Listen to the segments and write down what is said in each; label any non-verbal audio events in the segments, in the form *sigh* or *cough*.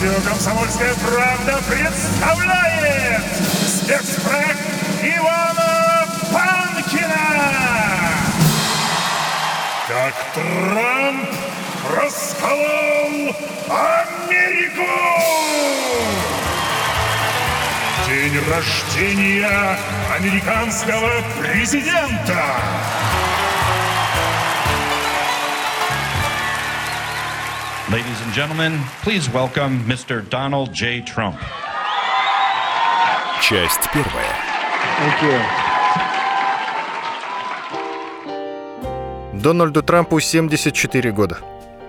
Радио «Комсомольская правда» представляет спецпроект Ивана Панкина. Как Трамп расколол Америку! День рождения американского президента! Ladies and gentlemen, please welcome Mr. Donald J. Trump. Часть первая. Дональду Трампу 74 года.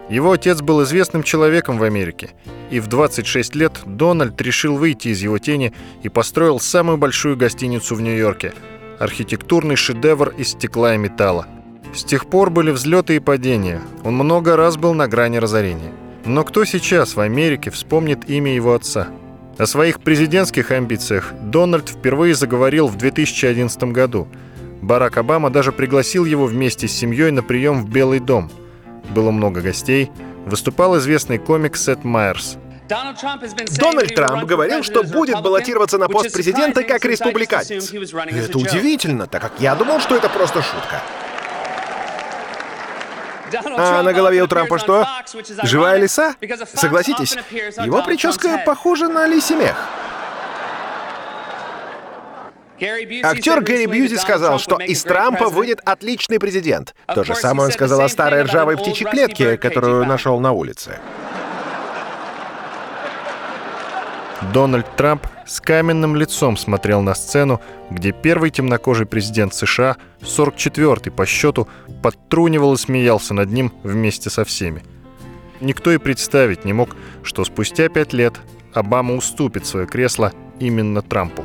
Его отец был известным человеком в Америке, и в 26 лет Дональд решил выйти из его тени и построил самую большую гостиницу в Нью-Йорке – архитектурный шедевр из стекла и металла. С тех пор были взлеты и падения, он много раз был на грани разорения. Но кто сейчас в Америке вспомнит имя его отца? О своих президентских амбициях Дональд впервые заговорил в 2011 году. Барак Обама даже пригласил его вместе с семьей на прием в Белый дом. Было много гостей. Выступал известный комик Сет Майерс. Дональд Трамп говорил, что будет баллотироваться на пост президента как республиканец. Это удивительно, так как я думал, что это просто шутка. А на голове у Трампа что? Живая лиса? Согласитесь, его прическа похожа на лисий мех. Актер Гэри Бьюзи сказал, что из Трампа выйдет отличный президент. То же самое он сказал о старой ржавой птичьей клетке, которую нашел на улице. Дональд Трамп с каменным лицом смотрел на сцену, где первый темнокожий президент США, 44-й по счету, подтрунивал и смеялся над ним вместе со всеми. Никто и представить не мог, что спустя пять лет Обама уступит свое кресло именно Трампу.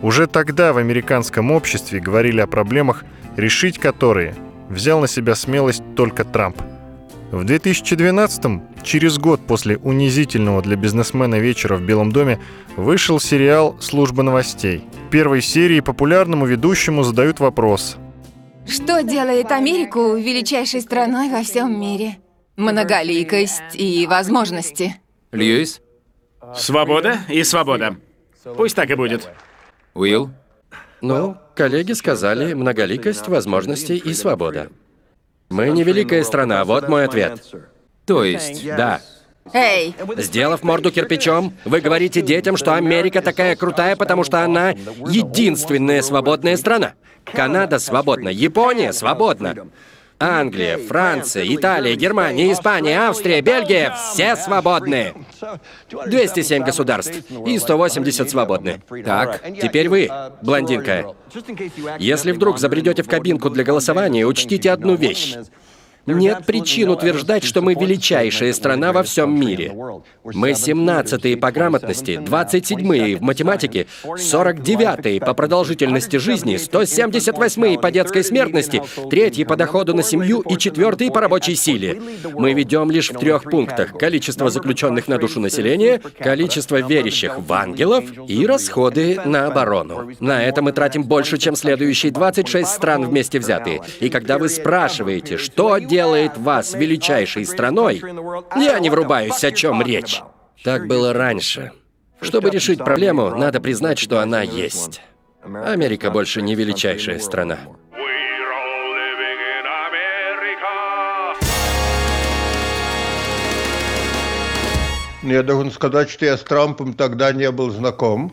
Уже тогда в американском обществе говорили о проблемах, решить которые взял на себя смелость только Трамп. В 2012-м, через год после унизительного для бизнесмена вечера в Белом доме, вышел сериал «Служба новостей». В первой серии популярному ведущему задают вопрос. Что делает Америку величайшей страной во всем мире? Многоликость и возможности. Льюис? Свобода и свобода. Пусть так и будет. Уилл? Ну, коллеги сказали многоликость, возможности и свобода. Мы не великая страна, вот мой ответ. То есть, Да. Эй, Сделав морду кирпичом, вы говорите детям, что Америка такая крутая, потому что она единственная свободная страна. Канада свободна, Япония свободна. Англия, Франция, Италия, Германия, Испания, Австрия, Бельгия — все свободны. 207 государств и 180 свободны. Так. Теперь вы, блондинка. Если вдруг забредете в кабинку для голосования, учтите одну вещь. Нет причин утверждать, что мы величайшая страна во всем мире. Мы 17-е по грамотности, 27-е в математике, 49-е по продолжительности жизни, 178-е по детской смертности, 3-е по доходу на семью и 4-е по рабочей силе. Мы ведем лишь в трех пунктах. Количество заключенных на душу населения, количество верящих в ангелов и расходы на оборону. На это мы тратим больше, чем следующие 26 стран вместе взятые. И когда вы спрашиваете, что делает вас величайшей страной, я не врубаюсь, о чем речь. Так было раньше. Чтобы решить проблему, надо признать, что она есть. Америка больше не величайшая страна. America. Я должен сказать, что я с Трампом тогда не был знаком.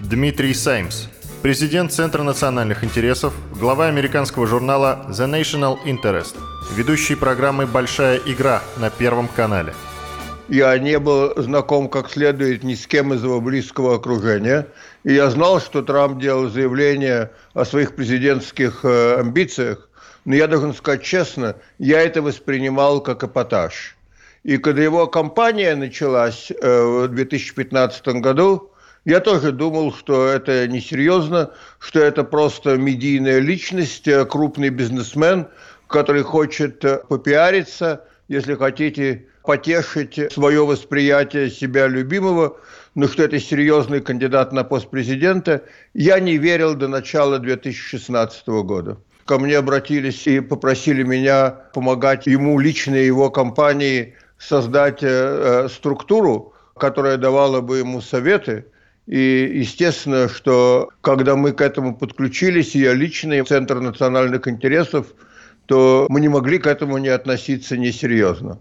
Дмитрий Саймс, президент Центра национальных интересов, глава американского журнала The National Interest, ведущий программы «Большая игра» на Первом канале. Я не был знаком как следует ни с кем из его близкого окружения. И я знал, что Трамп делал заявление о своих президентских э, амбициях. Но я должен сказать честно, я это воспринимал как эпатаж. И когда его кампания началась э, в 2015 году, я тоже думал, что это несерьезно, что это просто медийная личность, э, крупный бизнесмен, который хочет э, попиариться, если хотите, потешить свое восприятие себя любимого, но что это серьезный кандидат на пост президента, я не верил до начала 2016 года. Ко мне обратились и попросили меня помогать ему лично и его компании создать э, структуру, которая давала бы ему советы. И естественно, что когда мы к этому подключились, я лично, и Центр национальных интересов, то мы не могли к этому не относиться несерьезно.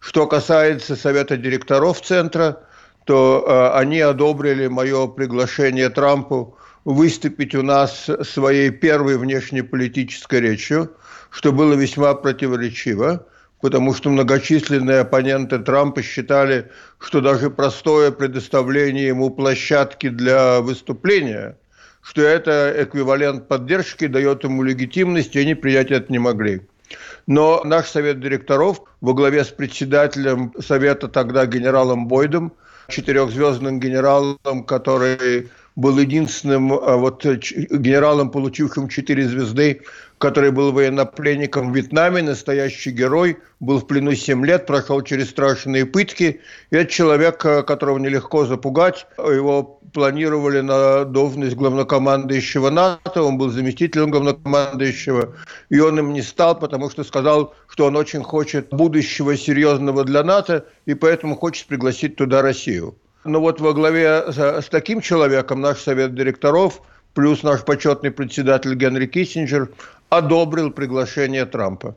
Что касается совета директоров Центра, то э, они одобрили мое приглашение Трампу выступить у нас своей первой внешнеполитической речью, что было весьма противоречиво потому что многочисленные оппоненты Трампа считали, что даже простое предоставление ему площадки для выступления, что это эквивалент поддержки, дает ему легитимность, и они принять это не могли. Но наш совет директоров во главе с председателем совета тогда генералом Бойдом, четырехзвездным генералом, который был единственным а, вот, генералом, получившим четыре звезды который был военнопленником в Вьетнаме, настоящий герой, был в плену 7 лет, прошел через страшные пытки. И это человек, э, которого нелегко запугать. Его планировали на должность главнокомандующего НАТО, он был заместителем главнокомандующего, и он им не стал, потому что сказал, что он очень хочет будущего серьезного для НАТО, и поэтому хочет пригласить туда Россию. Но вот во главе с таким человеком наш совет директоров – плюс наш почетный председатель Генри Киссинджер одобрил приглашение Трампа.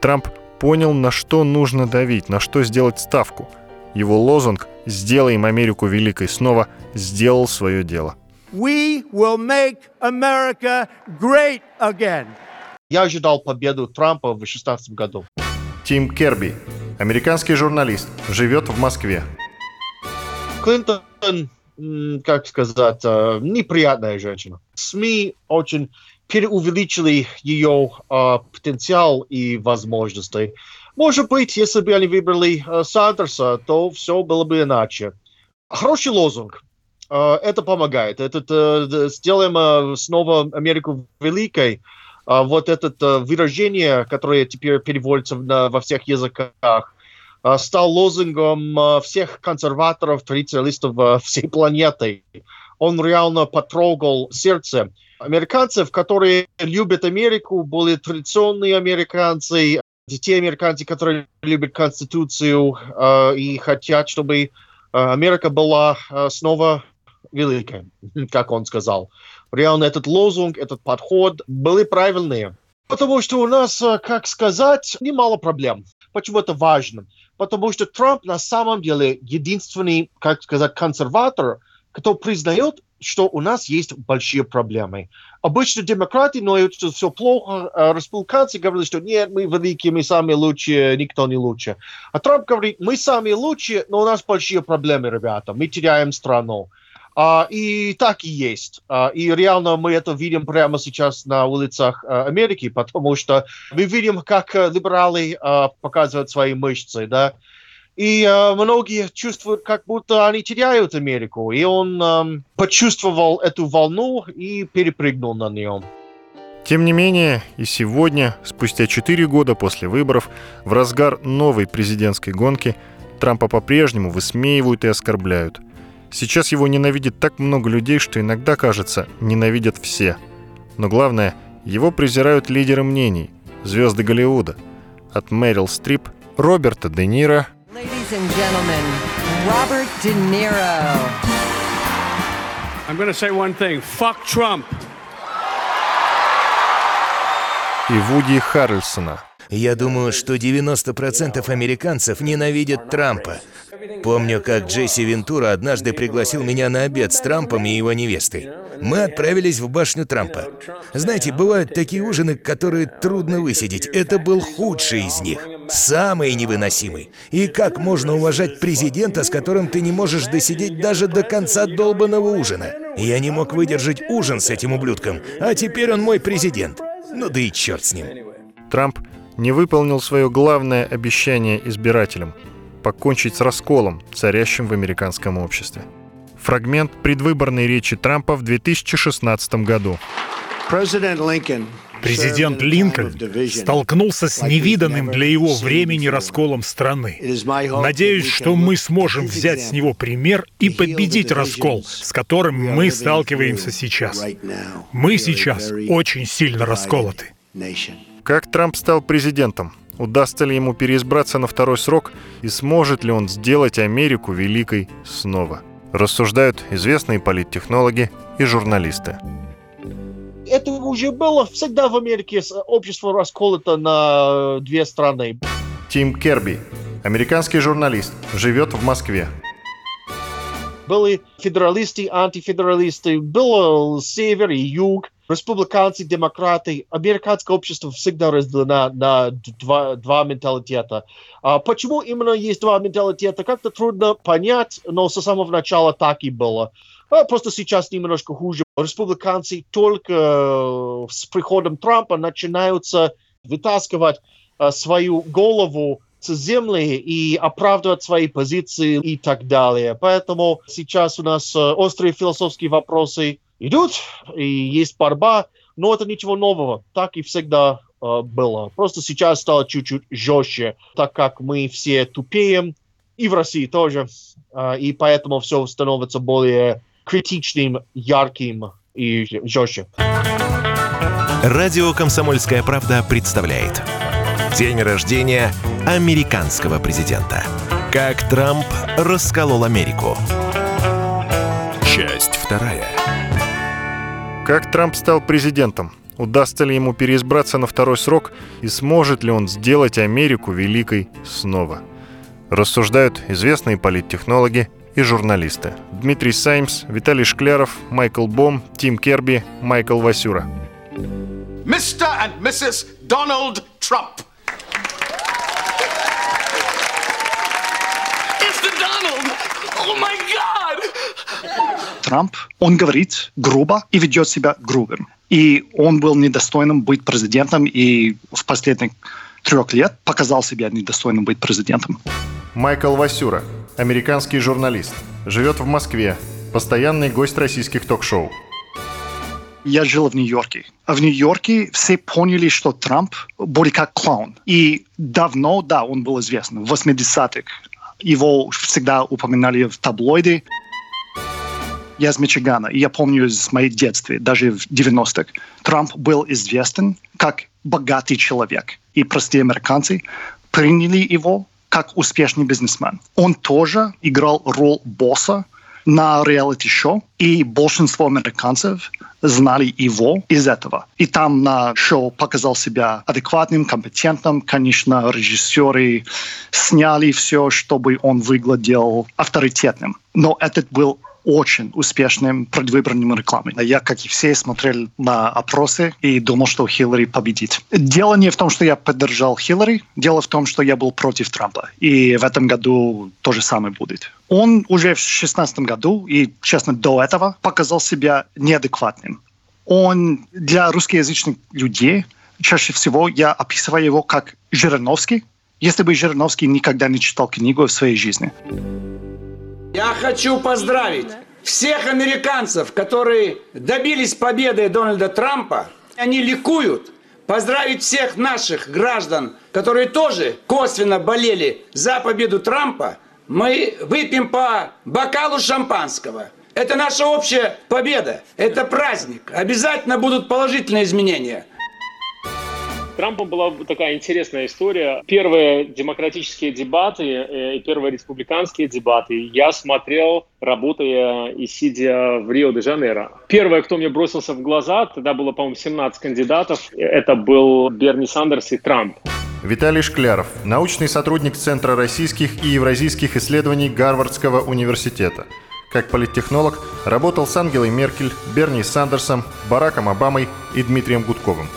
Трамп понял, на что нужно давить, на что сделать ставку. Его лозунг «Сделаем Америку великой снова» сделал свое дело. We will make America great again. Я ожидал победу Трампа в 2016 году. Тим Керби, американский журналист, живет в Москве. Клинтон, как сказать, э, неприятная женщина. СМИ очень переувеличили ее э, потенциал и возможности. Может быть, если бы они выбрали э, Сандерса, то все было бы иначе. Хороший лозунг. Э, это помогает. Это э, сделаем э, снова Америку великой. Э, вот это э, выражение, которое теперь переводится на, во всех языках, стал лозунгом э, всех консерваторов, традиционалистов э, всей планеты. Он реально потрогал сердце американцев, которые любят Америку, более традиционные американцы, те американцы, которые любят Конституцию э, и хотят, чтобы э, Америка была э, снова великой, *laughs* как он сказал. Реально этот лозунг, этот подход были правильные. Потому что у нас, э, как сказать, немало проблем. Почему это важно? Потому что Трамп на самом деле единственный, как сказать, консерватор, кто признает что у нас есть большие проблемы. Обычно демократы ноют, что все плохо, а республиканцы говорят, что нет, мы великие, мы самые лучшие, никто не лучше. А Трамп говорит, мы самые лучшие, но у нас большие проблемы, ребята, мы теряем страну. А, и так и есть. А, и реально мы это видим прямо сейчас на улицах а, Америки, *laughs* потому что мы видим, как либералы а, показывают свои мышцы, да, и э, многие чувствуют, как будто они теряют Америку. И он э, почувствовал эту волну и перепрыгнул на нее. Тем не менее, и сегодня, спустя 4 года после выборов, в разгар новой президентской гонки, Трампа по-прежнему высмеивают и оскорбляют. Сейчас его ненавидит так много людей, что иногда, кажется, ненавидят все. Но главное, его презирают лидеры мнений, звезды Голливуда. От Мэрил Стрип, Роберта Де Ниро. I'm say one thing. Fuck Trump. И Вуди Харрельсона. Я думаю, что 90% американцев ненавидят Трампа. Помню, как Джесси Вентура однажды пригласил меня на обед с Трампом и его невестой. Мы отправились в башню Трампа. Знаете, бывают такие ужины, которые трудно высидеть. Это был худший из них. Самый невыносимый. И как можно уважать президента, с которым ты не можешь досидеть даже до конца долбанного ужина? Я не мог выдержать ужин с этим ублюдком, а теперь он мой президент. Ну да и черт с ним. Трамп не выполнил свое главное обещание избирателям – покончить с расколом, царящим в американском обществе. Фрагмент предвыборной речи Трампа в 2016 году. Президент Линкольн столкнулся с невиданным для его времени расколом страны. Надеюсь, что мы сможем взять с него пример и победить раскол, с которым мы сталкиваемся сейчас. Мы сейчас очень сильно расколоты. Как Трамп стал президентом? Удастся ли ему переизбраться на второй срок и сможет ли он сделать Америку великой снова? Рассуждают известные политтехнологи и журналисты. Это уже было всегда в Америке. Общество расколото на две страны. Тим Керби, американский журналист, живет в Москве. Были федералисты, антифедералисты, был север и юг, республиканцы, демократы. Американское общество всегда разделено на два, два менталитета. А почему именно есть два менталитета, как-то трудно понять, но со самого начала так и было. А просто сейчас немножко хуже. Республиканцы только э, с приходом Трампа начинаются вытаскивать э, свою голову земли и оправдывать свои позиции и так далее. Поэтому сейчас у нас э, острые философские вопросы идут, и есть борьба, но это ничего нового. Так и всегда э, было. Просто сейчас стало чуть-чуть жестче, так как мы все тупеем, и в России тоже, э, и поэтому все становится более критичным, ярким и жестче. Радио «Комсомольская правда» представляет – День рождения американского президента. Как Трамп расколол Америку. Часть вторая. Как Трамп стал президентом? Удастся ли ему переизбраться на второй срок и сможет ли он сделать Америку великой снова? Рассуждают известные политтехнологи и журналисты. Дмитрий Саймс, Виталий Шкляров, Майкл Бом, Тим Керби, Майкл Васюра. Mr. and Mrs. Donald Trump. Трамп, он говорит грубо и ведет себя грубым. И он был недостойным быть президентом, и в последних трех лет показал себя недостойным быть президентом. Майкл Васюра, американский журналист, живет в Москве, постоянный гость российских ток-шоу. Я жил в Нью-Йорке. А в Нью-Йорке все поняли, что Трамп более как клоун. И давно, да, он был известен. В 80-х его всегда упоминали в таблоиде. Я из Мичигана, и я помню из моей детства, даже в 90-х, Трамп был известен как богатый человек. И простые американцы приняли его как успешный бизнесмен. Он тоже играл роль босса на реалити-шоу, и большинство американцев знали его из этого. И там на шоу показал себя адекватным, компетентным. Конечно, режиссеры сняли все, чтобы он выглядел авторитетным. Но этот был очень успешным предвыборным рекламой. Я, как и все, смотрел на опросы и думал, что Хиллари победит. Дело не в том, что я поддержал Хиллари, дело в том, что я был против Трампа. И в этом году то же самое будет. Он уже в 2016 году и, честно, до этого показал себя неадекватным. Он для русскоязычных людей чаще всего я описываю его как Жириновский, если бы Жириновский никогда не читал книгу в своей жизни. Я хочу поздравить всех американцев, которые добились победы Дональда Трампа. Они ликуют. Поздравить всех наших граждан, которые тоже косвенно болели за победу Трампа. Мы выпьем по бокалу шампанского. Это наша общая победа. Это праздник. Обязательно будут положительные изменения. Трампом была такая интересная история. Первые демократические дебаты э, и первые республиканские дебаты я смотрел, работая и сидя в Рио-де-Жанейро. Первое, кто мне бросился в глаза, тогда было, по-моему, 17 кандидатов, это был Берни Сандерс и Трамп. Виталий Шкляров, научный сотрудник Центра российских и евразийских исследований Гарвардского университета. Как политтехнолог работал с Ангелой Меркель, Берни Сандерсом, Бараком Обамой и Дмитрием Гудковым.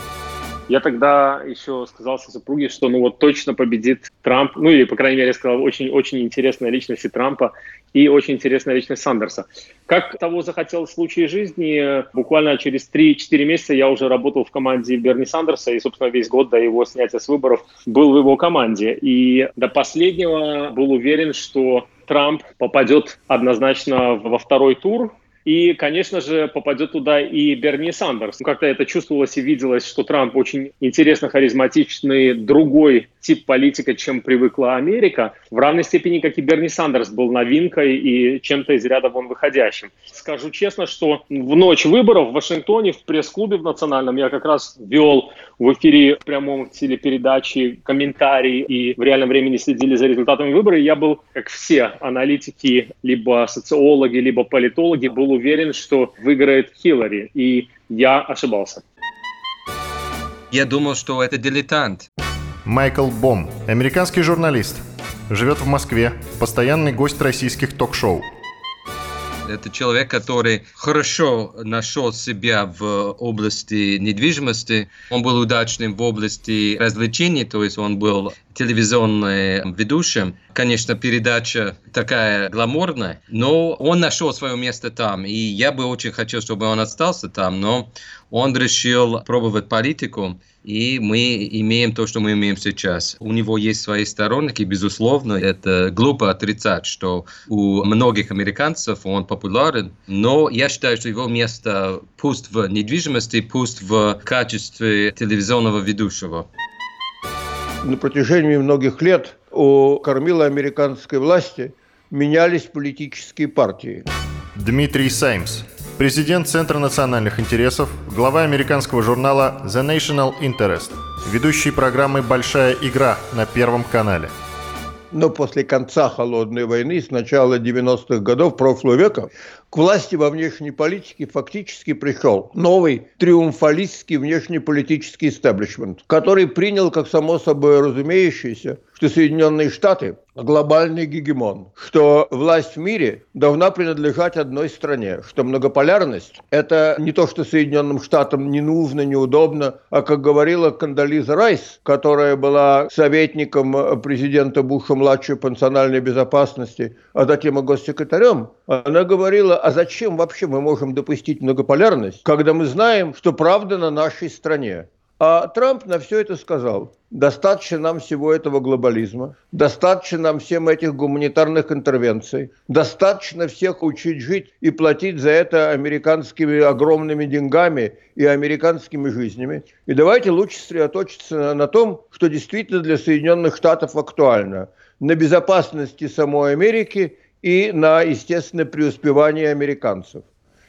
Я тогда еще сказал своей супруге, что ну вот точно победит Трамп, ну или, по крайней мере, сказал, очень-очень интересная личность и Трампа, и очень интересная личность Сандерса. Как того захотел в случае жизни, буквально через 3-4 месяца я уже работал в команде Берни Сандерса, и, собственно, весь год до его снятия с выборов был в его команде. И до последнего был уверен, что Трамп попадет однозначно во второй тур, И, конечно же, попадет туда и Берни Сандерс. Как-то это чувствовалось и виделось, что Трамп очень интересно харизматичный, другой тип политика, чем привыкла Америка. В равной степени, как и Берни Сандерс был новинкой и чем-то из ряда вон выходящим. Скажу честно, что в ночь выборов в Вашингтоне в пресс-клубе в национальном я как раз вел в эфире в прямом телепередачи комментарии и в реальном времени следили за результатами выборов. Я был, как все аналитики, либо социологи, либо политологи, был уверен, что выиграет Хиллари. И я ошибался. Я думал, что это дилетант. Майкл Бом, американский журналист, живет в Москве, постоянный гость российских ток-шоу. Это человек, который хорошо нашел себя в области недвижимости. Он был удачным в области развлечений, то есть он был телевизионным ведущим. Конечно, передача такая гламурная, но он нашел свое место там. И я бы очень хотел, чтобы он остался там, но он решил пробовать политику, и мы имеем то, что мы имеем сейчас. У него есть свои сторонники, безусловно, это глупо отрицать, что у многих американцев он популярен, но я считаю, что его место пусть в недвижимости, пусть в качестве телевизионного ведущего. На протяжении многих лет у кормила американской власти менялись политические партии. Дмитрий Саймс, президент Центра национальных интересов, глава американского журнала The National Interest, ведущий программы «Большая игра» на Первом канале. Но после конца Холодной войны, с начала 90-х годов прошлого века, к власти во внешней политике фактически пришел новый триумфалистский внешнеполитический истеблишмент, который принял, как само собой разумеющееся, что Соединенные Штаты – глобальный гегемон, что власть в мире должна принадлежать одной стране, что многополярность – это не то, что Соединенным Штатам не нужно, неудобно, а, как говорила Кандализа Райс, которая была советником президента Буша-младшего по национальной безопасности, а затем и госсекретарем, она говорила, а зачем вообще мы можем допустить многополярность, когда мы знаем, что правда на нашей стране. А Трамп на все это сказал. Достаточно нам всего этого глобализма, достаточно нам всем этих гуманитарных интервенций, достаточно всех учить жить и платить за это американскими огромными деньгами и американскими жизнями. И давайте лучше сосредоточиться на том, что действительно для Соединенных Штатов актуально. На безопасности самой Америки и на, естественно, преуспевание американцев.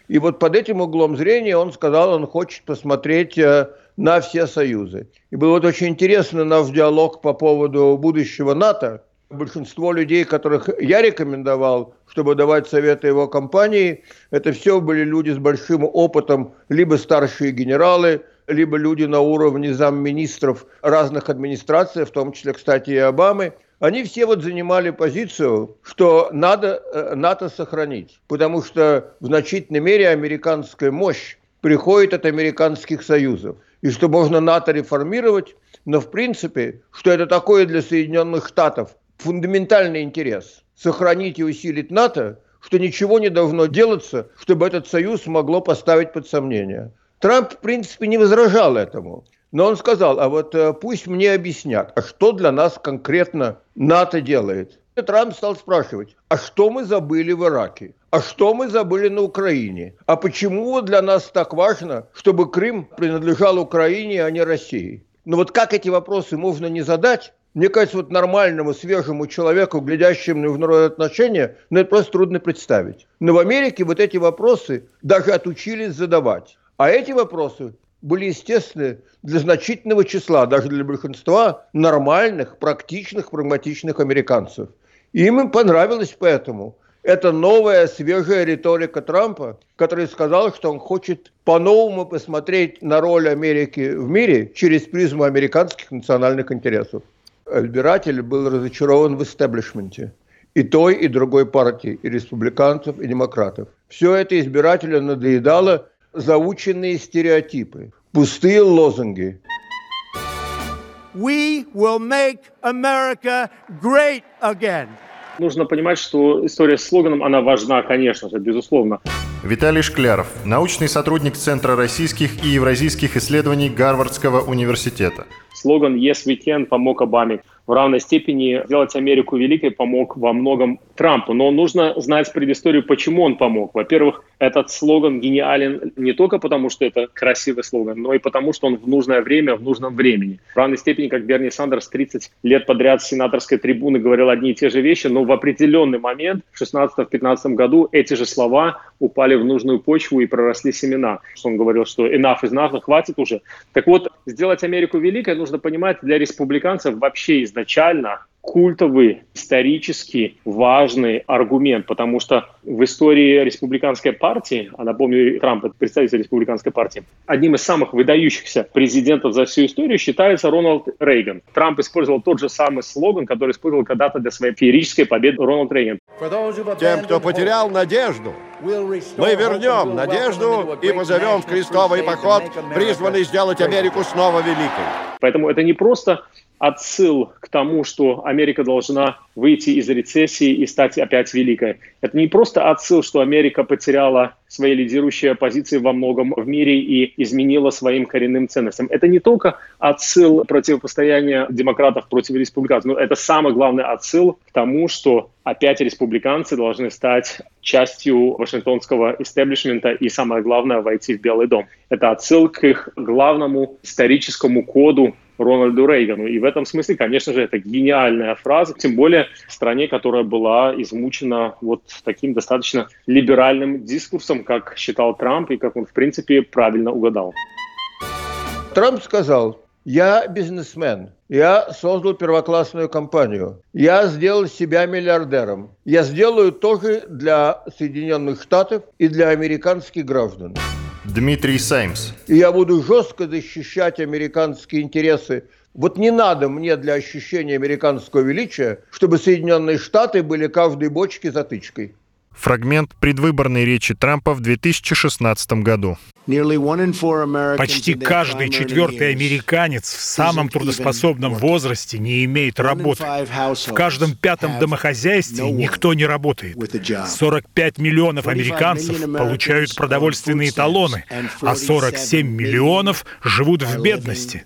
И вот под этим углом зрения он сказал, он хочет посмотреть э, на все союзы. И был вот очень интересно наш диалог по поводу будущего НАТО. Большинство людей, которых я рекомендовал, чтобы давать советы его компании, это все были люди с большим опытом, либо старшие генералы, либо люди на уровне замминистров разных администраций, в том числе, кстати, и Обамы – они все вот занимали позицию, что надо э, НАТО сохранить, потому что в значительной мере американская мощь приходит от американских союзов, и что можно НАТО реформировать, но в принципе, что это такое для Соединенных Штатов фундаментальный интерес – сохранить и усилить НАТО, что ничего не должно делаться, чтобы этот союз могло поставить под сомнение. Трамп, в принципе, не возражал этому. Но он сказал, а вот э, пусть мне объяснят, а что для нас конкретно НАТО делает. И Трамп стал спрашивать, а что мы забыли в Ираке? А что мы забыли на Украине? А почему для нас так важно, чтобы Крым принадлежал Украине, а не России? Но вот как эти вопросы можно не задать, мне кажется, вот нормальному, свежему человеку, глядящему в народные отношения, ну, это просто трудно представить. Но в Америке вот эти вопросы даже отучились задавать. А эти вопросы были естественны для значительного числа, даже для большинства нормальных, практичных, прагматичных американцев. И им понравилось поэтому. Это новая, свежая риторика Трампа, который сказал, что он хочет по-новому посмотреть на роль Америки в мире через призму американских национальных интересов. Избиратель был разочарован в истеблишменте и той, и другой партии, и республиканцев, и демократов. Все это избирателю надоедало, заученные стереотипы, пустые лозунги. We will make America great again. Нужно понимать, что история с слоганом, она важна, конечно же, безусловно. Виталий Шкляров, научный сотрудник Центра российских и евразийских исследований Гарвардского университета. Слоган «Yes, we can» помог Обаме в равной степени сделать Америку великой помог во многом Трампу. Но нужно знать предысторию, почему он помог. Во-первых, этот слоган гениален не только потому, что это красивый слоган, но и потому, что он в нужное время, в нужном времени. В равной степени, как Берни Сандерс 30 лет подряд с сенаторской трибуны говорил одни и те же вещи, но в определенный момент, в 16-15 году, эти же слова упали в нужную почву и проросли семена. Он говорил, что enough is enough, хватит уже. Так вот, сделать Америку великой нужно понимать для республиканцев вообще изначально культовый, исторически важный аргумент, потому что в истории республиканской партии, а напомню, Трамп это представитель республиканской партии, одним из самых выдающихся президентов за всю историю считается Рональд Рейган. Трамп использовал тот же самый слоган, который использовал когда-то для своей феерической победы Рональд Рейган. Тем, кто потерял надежду, мы вернем надежду и позовем в крестовый поход, призванный сделать Америку снова великой. Поэтому это не просто отсыл к тому, что Америка должна выйти из рецессии и стать опять великой. Это не просто отсыл, что Америка потеряла свои лидирующие позиции во многом в мире и изменила своим коренным ценностям. Это не только отсыл противопостояния демократов против республиканцев, но это самый главный отсыл к тому, что опять республиканцы должны стать частью вашингтонского истеблишмента и, самое главное, войти в Белый дом. Это отсыл к их главному историческому коду Рональду Рейгану. И в этом смысле, конечно же, это гениальная фраза, тем более в стране, которая была измучена вот таким достаточно либеральным дискурсом, как считал Трамп, и как он, в принципе, правильно угадал. Трамп сказал, я бизнесмен, я создал первоклассную компанию, я сделал себя миллиардером, я сделаю тоже для Соединенных Штатов и для американских граждан. Дмитрий Саймс. И я буду жестко защищать американские интересы. Вот не надо мне для ощущения американского величия, чтобы Соединенные Штаты были каждой бочке затычкой. Фрагмент предвыборной речи Трампа в 2016 году. Почти каждый четвертый американец в самом трудоспособном возрасте не имеет работы. В каждом пятом домохозяйстве никто не работает. 45 миллионов американцев получают продовольственные талоны, а 47 миллионов живут в бедности.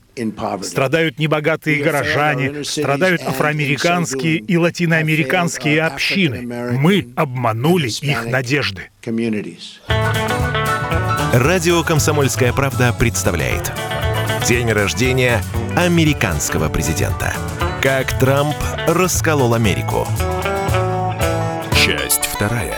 Страдают небогатые горожане, страдают афроамериканские и латиноамериканские общины. Мы обманули их надежды. Радио «Комсомольская правда» представляет День рождения американского президента. Как Трамп расколол Америку. Часть вторая.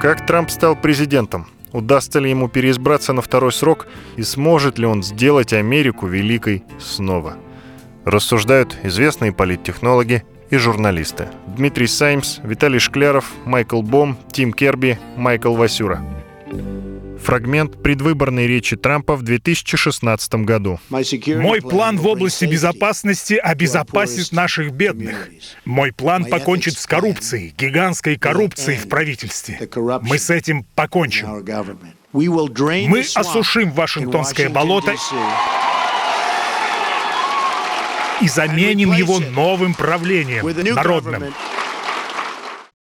Как Трамп стал президентом? Удастся ли ему переизбраться на второй срок и сможет ли он сделать Америку великой снова? Рассуждают известные политтехнологи и журналисты. Дмитрий Саймс, Виталий Шкляров, Майкл Бом, Тим Керби, Майкл Васюра. Фрагмент предвыборной речи Трампа в 2016 году. Мой план в области безопасности обезопасит наших бедных. Мой план покончит с коррупцией, гигантской коррупцией в правительстве. Мы с этим покончим. Мы осушим Вашингтонское болото и заменим его новым правлением, народным.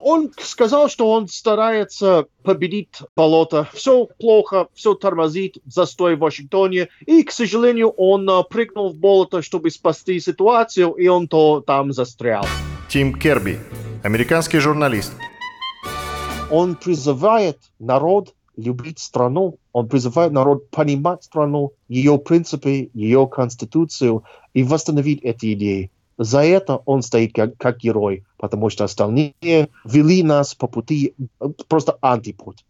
Он сказал, что он старается победить болото. Все плохо, все тормозит, застой в Вашингтоне. И, к сожалению, он uh, прыгнул в болото, чтобы спасти ситуацию, и он то там застрял. Тим Керби, американский журналист. Он призывает народ любить страну, он призывает народ понимать страну, ее принципы, ее конституцию и восстановить эти идеи. За это он стоит как, как герой, потому что остальные вели нас по пути, просто антипуть.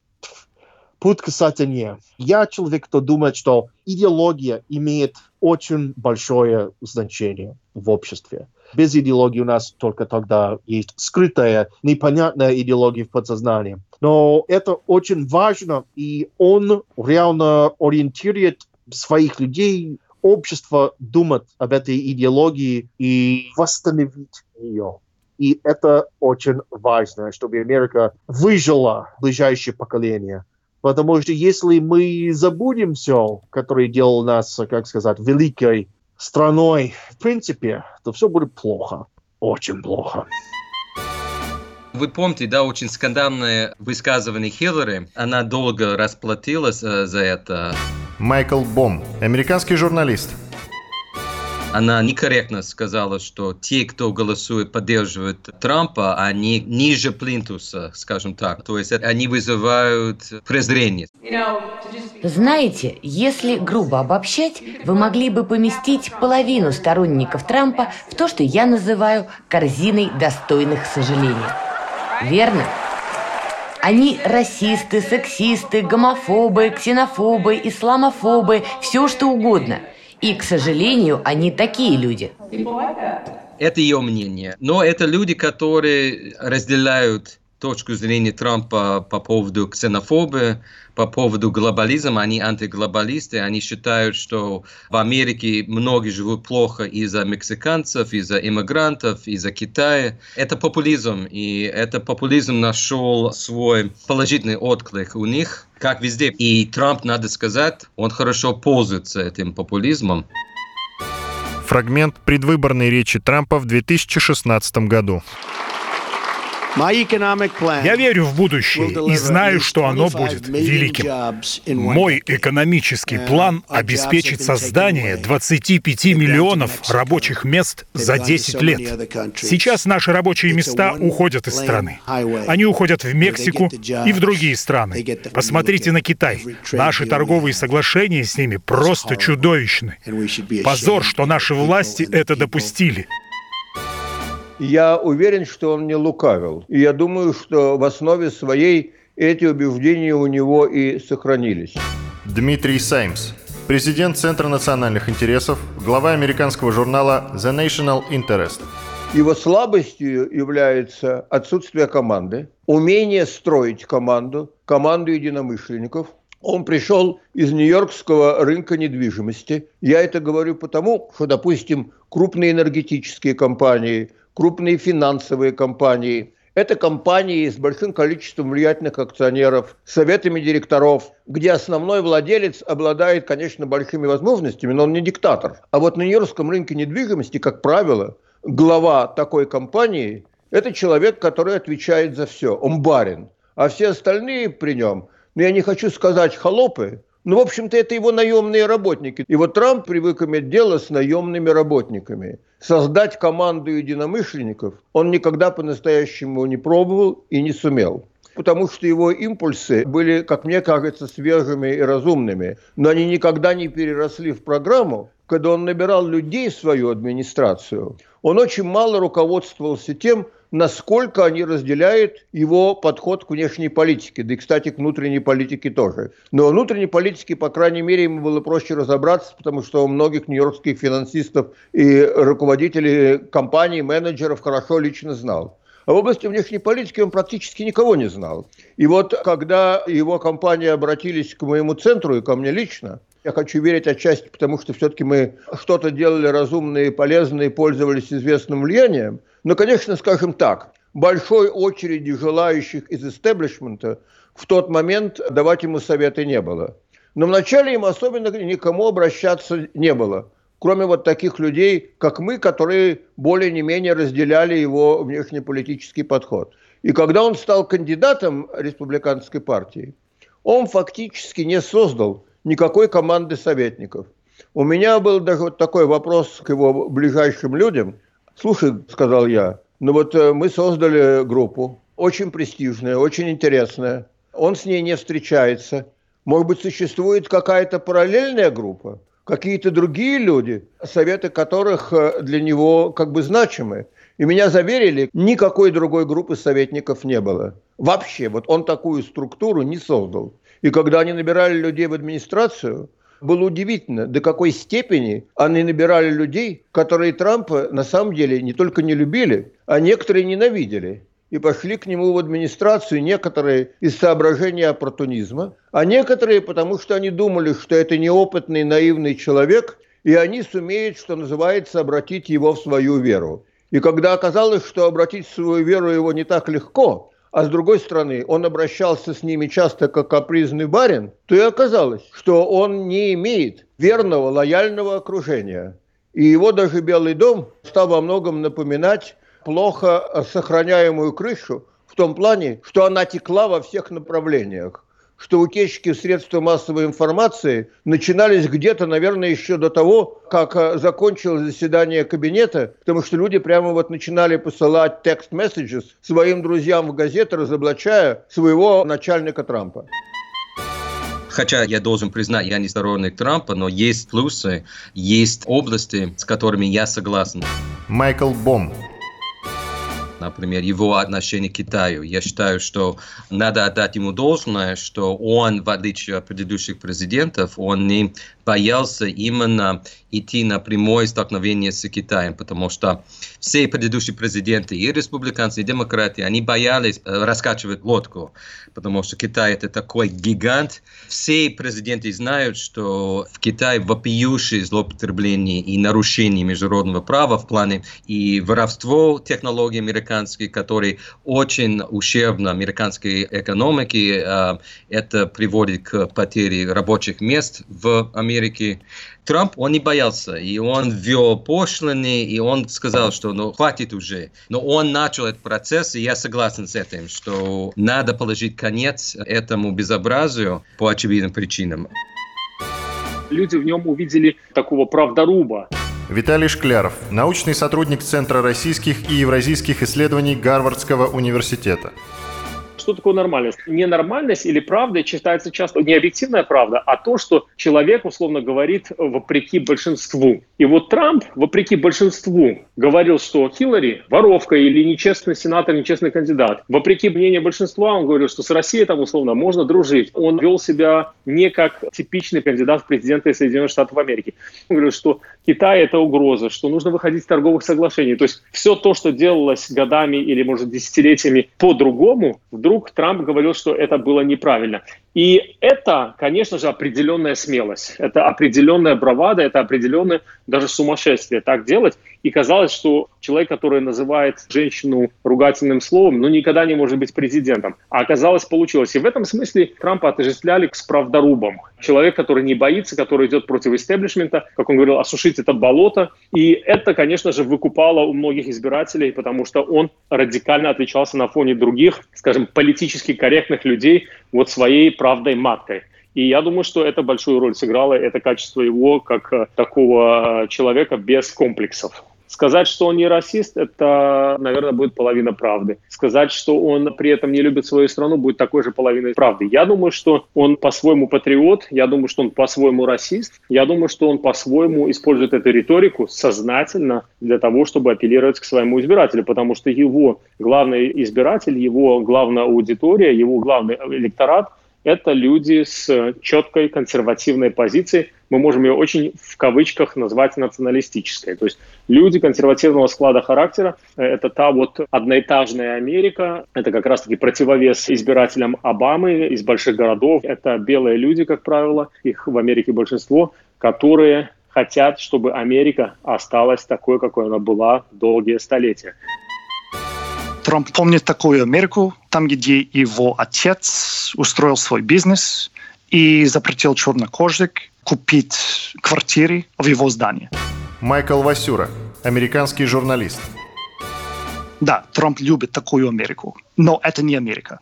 Путь к сатане. Я человек, кто думает, что идеология имеет очень большое значение в обществе. Без идеологии у нас только тогда есть скрытая, непонятная идеология в подсознании. Но это очень важно, и он реально ориентирует своих людей общество думать об этой идеологии и восстановить ее. И это очень важно, чтобы Америка выжила ближайшее поколение. Потому что если мы забудем все, которое делало нас, как сказать, великой страной, в принципе, то все будет плохо. Очень плохо. Вы помните, да, очень скандальное высказывание Хиллари. Она долго расплатилась э, за это. Майкл Бом, американский журналист. Она некорректно сказала, что те, кто голосует, поддерживает Трампа, они ниже плинтуса, скажем так. То есть они вызывают презрение. Знаете, если грубо обобщать, вы могли бы поместить половину сторонников Трампа в то, что я называю корзиной достойных сожаления. Верно? Они расисты, сексисты, гомофобы, ксенофобы, исламофобы, все что угодно – и, к сожалению, они такие люди. Это ее мнение. Но это люди, которые разделяют точку зрения Трампа по поводу ксенофобии, по поводу глобализма. Они антиглобалисты, они считают, что в Америке многие живут плохо из-за мексиканцев, из-за иммигрантов, из-за Китая. Это популизм, и этот популизм нашел свой положительный отклик у них, как везде. И Трамп, надо сказать, он хорошо пользуется этим популизмом. Фрагмент предвыборной речи Трампа в 2016 году. Я верю в будущее и знаю, что оно будет великим. Мой экономический план обеспечит создание 25 миллионов рабочих мест за 10 лет. Сейчас наши рабочие места уходят из страны. Они уходят в Мексику и в другие страны. Посмотрите на Китай. Наши торговые соглашения с ними просто чудовищны. Позор, что наши власти это допустили. Я уверен, что он не лукавил. И я думаю, что в основе своей эти убеждения у него и сохранились. Дмитрий Саймс, президент Центра национальных интересов, глава американского журнала The National Interest. Его слабостью является отсутствие команды, умение строить команду, команду единомышленников. Он пришел из нью-йоркского рынка недвижимости. Я это говорю потому, что, допустим, крупные энергетические компании – крупные финансовые компании. Это компании с большим количеством влиятельных акционеров, советами директоров, где основной владелец обладает, конечно, большими возможностями, но он не диктатор. А вот на нью-йоркском рынке недвижимости, как правило, глава такой компании – это человек, который отвечает за все. Он барин. А все остальные при нем, ну я не хочу сказать холопы, ну, в общем-то, это его наемные работники. И вот Трамп привык иметь дело с наемными работниками. Создать команду единомышленников он никогда по-настоящему не пробовал и не сумел. Потому что его импульсы были, как мне кажется, свежими и разумными. Но они никогда не переросли в программу, когда он набирал людей в свою администрацию. Он очень мало руководствовался тем, насколько они разделяют его подход к внешней политике, да и, кстати, к внутренней политике тоже. Но внутренней политике, по крайней мере, ему было проще разобраться, потому что у многих нью-йоркских финансистов и руководителей компаний, менеджеров хорошо лично знал. А в области внешней политики он практически никого не знал. И вот когда его компании обратились к моему центру и ко мне лично, я хочу верить отчасти, потому что все-таки мы что-то делали разумное и полезное и пользовались известным влиянием – но, конечно, скажем так, большой очереди желающих из истеблишмента в тот момент давать ему советы не было. Но вначале им особенно никому обращаться не было, кроме вот таких людей, как мы, которые более-не менее разделяли его внешнеполитический подход. И когда он стал кандидатом республиканской партии, он фактически не создал никакой команды советников. У меня был даже вот такой вопрос к его ближайшим людям – Слушай, сказал я, ну вот э, мы создали группу, очень престижная, очень интересная. Он с ней не встречается. Может быть, существует какая-то параллельная группа, какие-то другие люди, советы которых э, для него как бы значимы. И меня заверили, никакой другой группы советников не было. Вообще, вот он такую структуру не создал. И когда они набирали людей в администрацию, было удивительно, до какой степени они набирали людей, которые Трампа на самом деле не только не любили, а некоторые ненавидели. И пошли к нему в администрацию некоторые из соображений оппортунизма, а некоторые потому, что они думали, что это неопытный, наивный человек, и они сумеют, что называется, обратить его в свою веру. И когда оказалось, что обратить в свою веру его не так легко, а с другой стороны, он обращался с ними часто как капризный барин, то и оказалось, что он не имеет верного, лояльного окружения. И его даже Белый дом стал во многом напоминать плохо сохраняемую крышу в том плане, что она текла во всех направлениях что утечки средств массовой информации начинались где-то, наверное, еще до того, как э, закончилось заседание кабинета, потому что люди прямо вот начинали посылать текст-месседжес своим друзьям в газеты, разоблачая своего начальника Трампа. Хотя я должен признать, я не сторонник Трампа, но есть плюсы, есть области, с которыми я согласен. Майкл Бом, например, его отношение к Китаю. Я считаю, что надо отдать ему должное, что он, в отличие от предыдущих президентов, он не боялся именно идти на прямое столкновение с Китаем, потому что все предыдущие президенты, и республиканцы, и демократы, они боялись э, раскачивать лодку, потому что Китай это такой гигант. Все президенты знают, что в Китае вопиющие злоупотребления и нарушения международного права в плане и воровство технологий американских, которые очень ущербно американской экономике. Э, это приводит к потере рабочих мест в Америке. Трамп, он не боялся, и он ввел пошлины, и он сказал, что ну хватит уже. Но он начал этот процесс, и я согласен с этим, что надо положить конец этому безобразию по очевидным причинам. Люди в нем увидели такого правдоруба. Виталий Шкляров, научный сотрудник Центра российских и евразийских исследований Гарвардского университета. Что такое нормальность? Ненормальность или правда считается часто не объективная правда, а то, что человек, условно говорит, вопреки большинству. И вот Трамп, вопреки большинству, говорил, что Хиллари воровка или нечестный сенатор, нечестный кандидат. Вопреки мнению большинства, он говорил, что с Россией там условно можно дружить. Он вел себя не как типичный кандидат в президенты Соединенных Штатов Америки. Он говорил, что Китай это угроза, что нужно выходить из торговых соглашений. То есть все то, что делалось годами или, может, десятилетиями по-другому, вдруг вдруг Трамп говорил, что это было неправильно. И это, конечно же, определенная смелость, это определенная бравада, это определенное даже сумасшествие так делать. И казалось, что человек, который называет женщину ругательным словом, ну никогда не может быть президентом. А оказалось, получилось. И в этом смысле Трампа отождествляли с правдорубом. Человек, который не боится, который идет против истеблишмента, как он говорил, осушить это болото. И это, конечно же, выкупало у многих избирателей, потому что он радикально отличался на фоне других, скажем, политически корректных людей вот своей правдой маткой. И я думаю, что это большую роль сыграло, это качество его как э, такого человека без комплексов. Сказать, что он не расист, это, наверное, будет половина правды. Сказать, что он при этом не любит свою страну, будет такой же половиной правды. Я думаю, что он по-своему патриот, я думаю, что он по-своему расист, я думаю, что он по-своему использует эту риторику сознательно для того, чтобы апеллировать к своему избирателю, потому что его главный избиратель, его главная аудитория, его главный электорат – это люди с четкой консервативной позицией. Мы можем ее очень в кавычках назвать националистической. То есть люди консервативного склада характера – это та вот одноэтажная Америка, это как раз-таки противовес избирателям Обамы из больших городов. Это белые люди, как правило, их в Америке большинство, которые хотят, чтобы Америка осталась такой, какой она была долгие столетия. Трамп помнит такую Америку, там, где его отец устроил свой бизнес и запретил чернокожих купить квартиры в его здании. Майкл Васюра, американский журналист. Да, Трамп любит такую Америку, но это не Америка.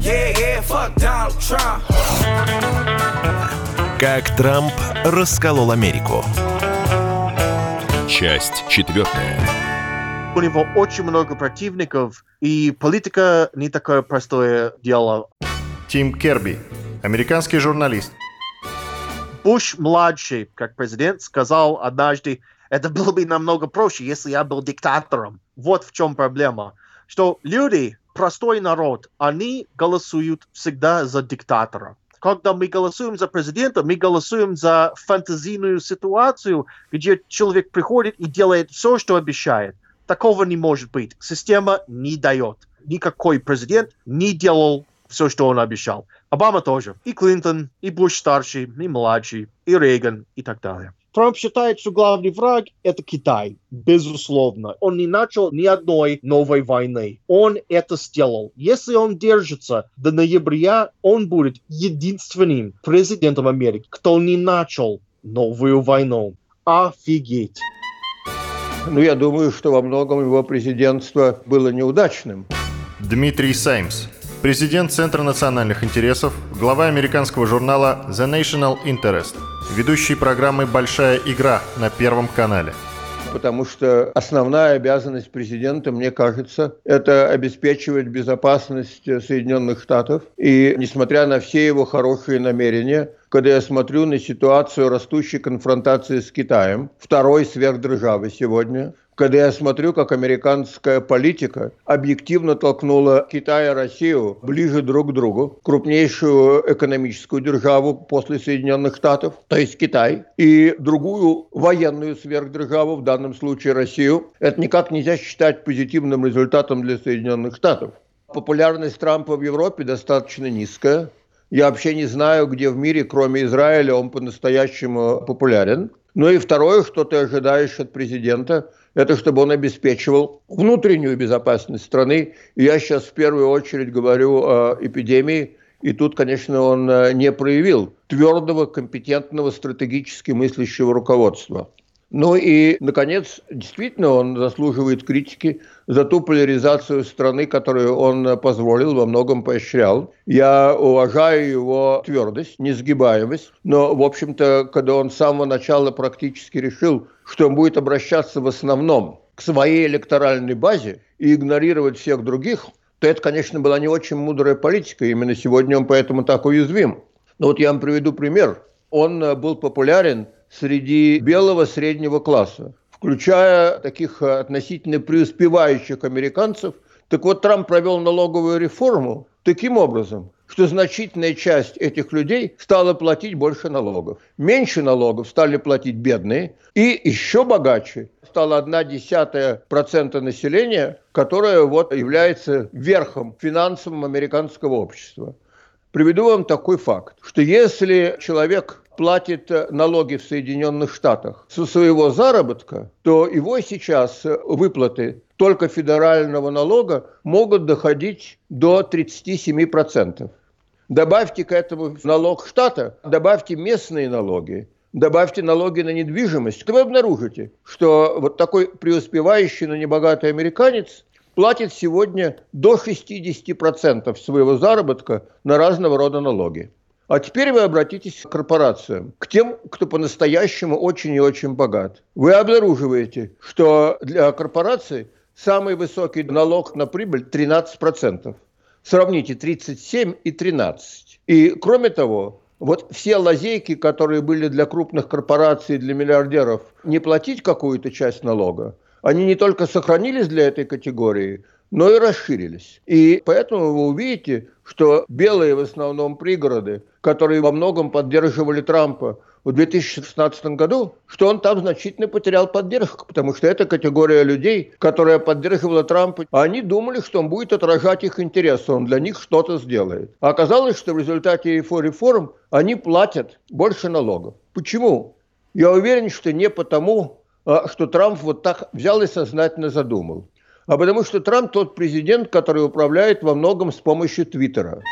Yeah, yeah, fuck Donald Trump. Как Трамп расколол Америку. Часть четвертая. У него очень много противников, и политика не такое простое дело. Тим Керби, американский журналист. Буш-младший, как президент, сказал однажды, это было бы намного проще, если я был диктатором. Вот в чем проблема. Что люди, простой народ, они голосуют всегда за диктатора когда мы голосуем за президента, мы голосуем за фантазийную ситуацию, где человек приходит и делает все, что обещает. Такого не может быть. Система не дает. Никакой президент не делал все, что он обещал. Обама тоже. И Клинтон, и Буш старший, и младший, и Рейган, и так далее. Трамп считает, что главный враг – это Китай, безусловно. Он не начал ни одной новой войны. Он это сделал. Если он держится до ноября, он будет единственным президентом Америки, кто не начал новую войну. Офигеть. Но я думаю, что во многом его президентство было неудачным. Дмитрий Саймс, президент Центра национальных интересов, глава американского журнала The National Interest, ведущий программы «Большая игра» на Первом канале – потому что основная обязанность президента, мне кажется, это обеспечивать безопасность Соединенных Штатов. И несмотря на все его хорошие намерения, когда я смотрю на ситуацию растущей конфронтации с Китаем, второй сверхдержавы сегодня, когда я смотрю, как американская политика объективно толкнула Китай и Россию ближе друг к другу, крупнейшую экономическую державу после Соединенных Штатов, то есть Китай, и другую военную сверхдержаву, в данном случае Россию, это никак нельзя считать позитивным результатом для Соединенных Штатов. Популярность Трампа в Европе достаточно низкая. Я вообще не знаю, где в мире, кроме Израиля, он по-настоящему популярен. Ну и второе, что ты ожидаешь от президента – это чтобы он обеспечивал внутреннюю безопасность страны. И я сейчас в первую очередь говорю о эпидемии, и тут, конечно, он э, не проявил твердого, компетентного, стратегически мыслящего руководства. Ну и, наконец, действительно, он заслуживает критики за ту поляризацию страны, которую он позволил, во многом поощрял. Я уважаю его твердость, несгибаемость, но, в общем-то, когда он с самого начала практически решил, что он будет обращаться в основном к своей электоральной базе и игнорировать всех других, то это, конечно, была не очень мудрая политика. Именно сегодня он поэтому так уязвим. Но вот я вам приведу пример. Он был популярен среди белого среднего класса, включая таких э, относительно преуспевающих американцев. Так вот, Трамп провел налоговую реформу таким образом, что значительная часть этих людей стала платить больше налогов. Меньше налогов стали платить бедные, и еще богаче стала одна десятая процента населения, которое вот является верхом финансовым американского общества. Приведу вам такой факт, что если человек платит налоги в Соединенных Штатах со своего заработка, то его сейчас выплаты только федерального налога могут доходить до 37%. Добавьте к этому налог штата, добавьте местные налоги, добавьте налоги на недвижимость, вы обнаружите, что вот такой преуспевающий, но небогатый американец платит сегодня до 60% своего заработка на разного рода налоги. А теперь вы обратитесь к корпорациям, к тем, кто по-настоящему очень и очень богат. Вы обнаруживаете, что для корпораций самый высокий налог на прибыль 13%. Сравните 37 и 13. И кроме того, вот все лазейки, которые были для крупных корпораций, для миллиардеров, не платить какую-то часть налога, они не только сохранились для этой категории, но и расширились. И поэтому вы увидите, что белые в основном пригороды, которые во многом поддерживали Трампа в 2016 году, что он там значительно потерял поддержку, потому что это категория людей, которая поддерживала Трампа. Они думали, что он будет отражать их интересы, он для них что-то сделает. А оказалось, что в результате его реформ они платят больше налогов. Почему? Я уверен, что не потому, а, что Трамп вот так взял и сознательно задумал а потому что Трамп тот президент, который управляет во многом с помощью Твиттера.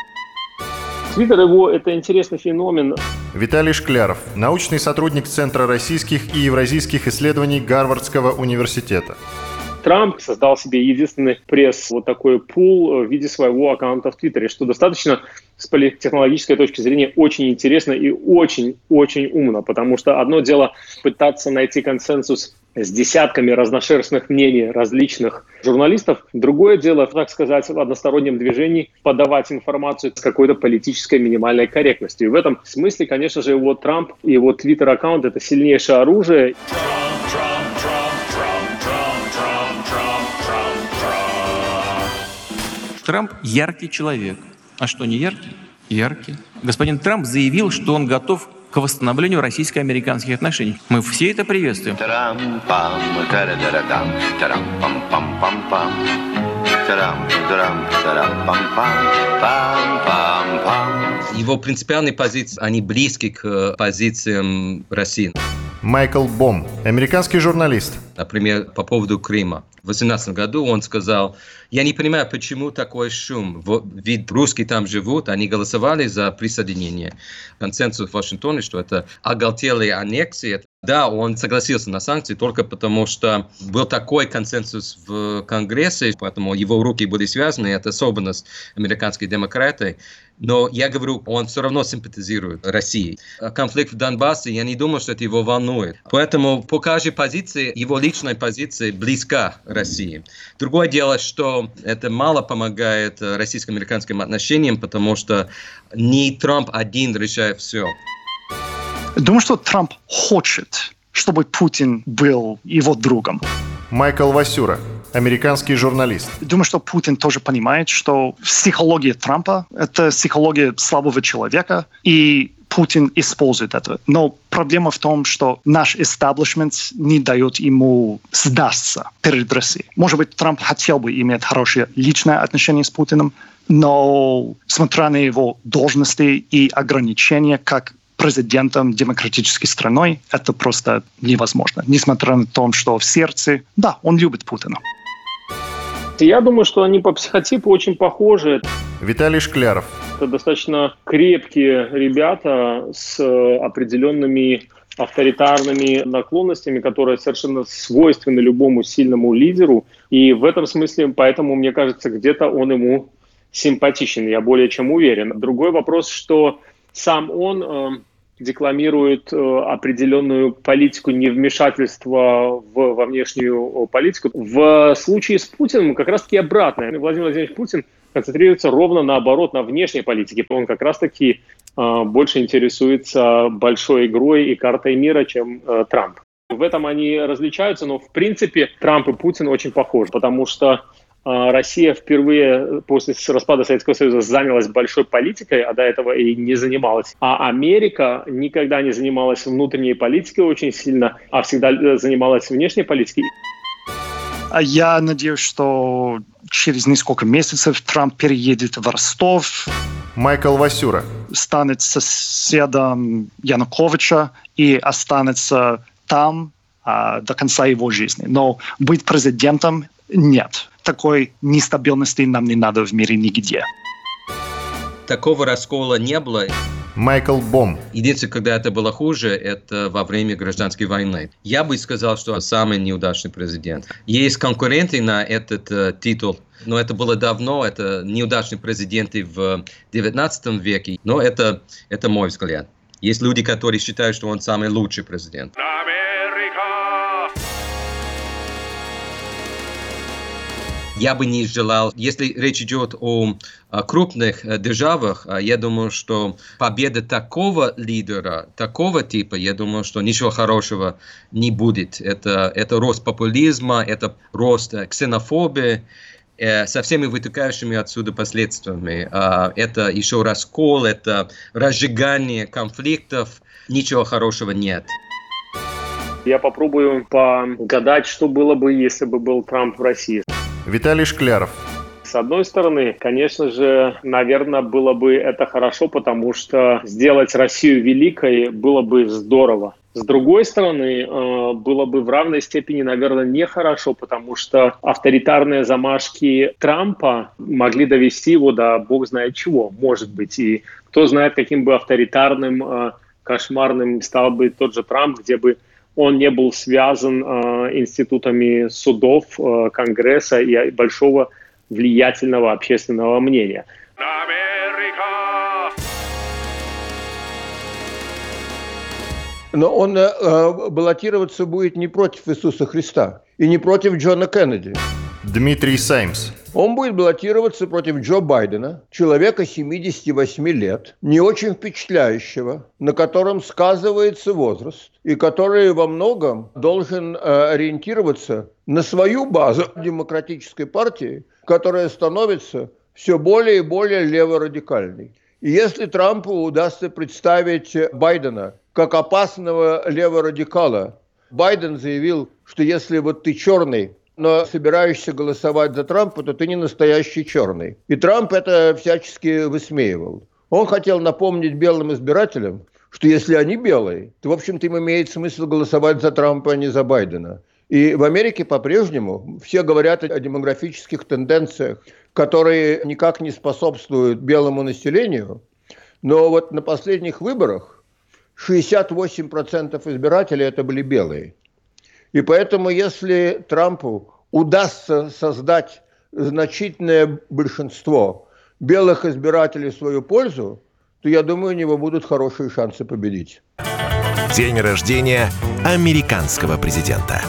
Твиттер его – это интересный феномен. Виталий Шкляров, научный сотрудник Центра российских и евразийских исследований Гарвардского университета. Трамп создал себе единственный пресс, вот такой пул в виде своего аккаунта в Твиттере, что достаточно с политтехнологической точки зрения очень интересно и очень-очень умно, потому что одно дело пытаться найти консенсус с десятками разношерстных мнений различных журналистов. Другое дело, так сказать, в одностороннем движении подавать информацию с какой-то политической минимальной корректностью. И в этом смысле, конечно же, его Трамп и его твиттер-аккаунт – это сильнейшее оружие. Трамп яркий человек. А что, не яркий? Яркий. Господин Трамп заявил, что он готов к восстановлению российско-американских отношений. Мы все это приветствуем. Его принципиальные позиции, они близки к позициям России. Майкл Бом, американский журналист. Например, по поводу Крыма. В 2018 году он сказал, я не понимаю, почему такой шум. Ведь русские там живут, они голосовали за присоединение. Консенсус в Вашингтоне, что это оголтелые аннексии, Да, он согласился на санкции только потому, что был такой консенсус в Конгрессе, поэтому его руки были связаны, это особенность американской демократы. Но я говорю, он все равно симпатизирует России. Конфликт в Донбассе, я не думаю, что это его волнует. Поэтому по каждой позиции, его личной позиции близка России. Другое дело, что это мало помогает российско-американским отношениям, потому что не Трамп один решает все. Думаю, что Трамп хочет, чтобы Путин был его другом. Майкл Васюра, американский журналист. Думаю, что Путин тоже понимает, что психология Трампа — это психология слабого человека, и Путин использует это. Но проблема в том, что наш истеблишмент не дает ему сдаться перед Россией. Может быть, Трамп хотел бы иметь хорошее личное отношение с Путиным, но смотря на его должности и ограничения, как президентом демократической страной, это просто невозможно. Несмотря на то, что в сердце, да, он любит Путина. Я думаю, что они по психотипу очень похожи. Виталий Шкляров. Это достаточно крепкие ребята с определенными авторитарными наклонностями, которые совершенно свойственны любому сильному лидеру. И в этом смысле, поэтому, мне кажется, где-то он ему симпатичен, я более чем уверен. Другой вопрос, что сам он э, декламирует э, определенную политику невмешательства в, во внешнюю политику. В случае с Путиным как раз-таки обратно. Владимир Владимирович Путин концентрируется ровно наоборот на внешней политике. Он как раз-таки э, больше интересуется большой игрой и картой мира, чем э, Трамп. В этом они различаются, но в принципе Трамп и Путин очень похожи, потому что Россия впервые после распада Советского Союза занялась большой политикой, а до этого и не занималась. А Америка никогда не занималась внутренней политикой очень сильно, а всегда э, занималась внешней политикой. А я надеюсь, что через несколько месяцев Трамп переедет в Ростов. Майкл Васюра. Станет соседом Януковича и останется там а, до конца его жизни. Но быть президентом нет такой нестабильности нам не надо в мире нигде. Такого раскола не было. Майкл Бом. Единственное, когда это было хуже, это во время гражданской войны. Я бы сказал, что самый неудачный президент. Есть конкуренты на этот э, титул, но это было давно, это неудачные президенты в 19 веке, но это, это мой взгляд. Есть люди, которые считают, что он самый лучший президент. Я бы не желал, если речь идет о, о крупных э, державах, э, я думаю, что победа такого лидера, такого типа, я думаю, что ничего хорошего не будет. Это, это рост популизма, это рост э, ксенофобии, со всеми вытекающими отсюда последствиями. Это еще раскол, это разжигание конфликтов. Ничего хорошего нет. Я попробую погадать, что было бы, если бы был Трамп в России. Виталий Шкляров. С одной стороны, конечно же, наверное, было бы это хорошо, потому что сделать Россию великой было бы здорово. С другой стороны, э, было бы в равной степени, наверное, нехорошо, потому что авторитарные замашки Трампа могли довести его до бог знает чего, может быть. И кто знает, каким бы авторитарным, э, кошмарным стал бы тот же Трамп, где бы он не был связан э, институтами судов, э, Конгресса и большого влиятельного общественного мнения. Но он э, баллотироваться будет не против Иисуса Христа и не против Джона Кеннеди. Дмитрий Саймс. Он будет баллотироваться против Джо Байдена, человека 78 лет, не очень впечатляющего, на котором сказывается возраст, и который во многом должен э, ориентироваться на свою базу демократической партии, которая становится все более и более леворадикальной. И если Трампу удастся представить Байдена как опасного леворадикала, Байден заявил, что если вот ты черный, но собираешься голосовать за Трампа, то ты не настоящий черный. И Трамп это всячески высмеивал. Он хотел напомнить белым избирателям, что если они белые, то, в общем-то, им имеет смысл голосовать за Трампа, а не за Байдена. И в Америке по-прежнему все говорят о демографических тенденциях, которые никак не способствуют белому населению. Но вот на последних выборах 68% избирателей это были белые. И поэтому, если Трампу удастся создать значительное большинство белых избирателей в свою пользу, то я думаю, у него будут хорошие шансы победить. День рождения американского президента.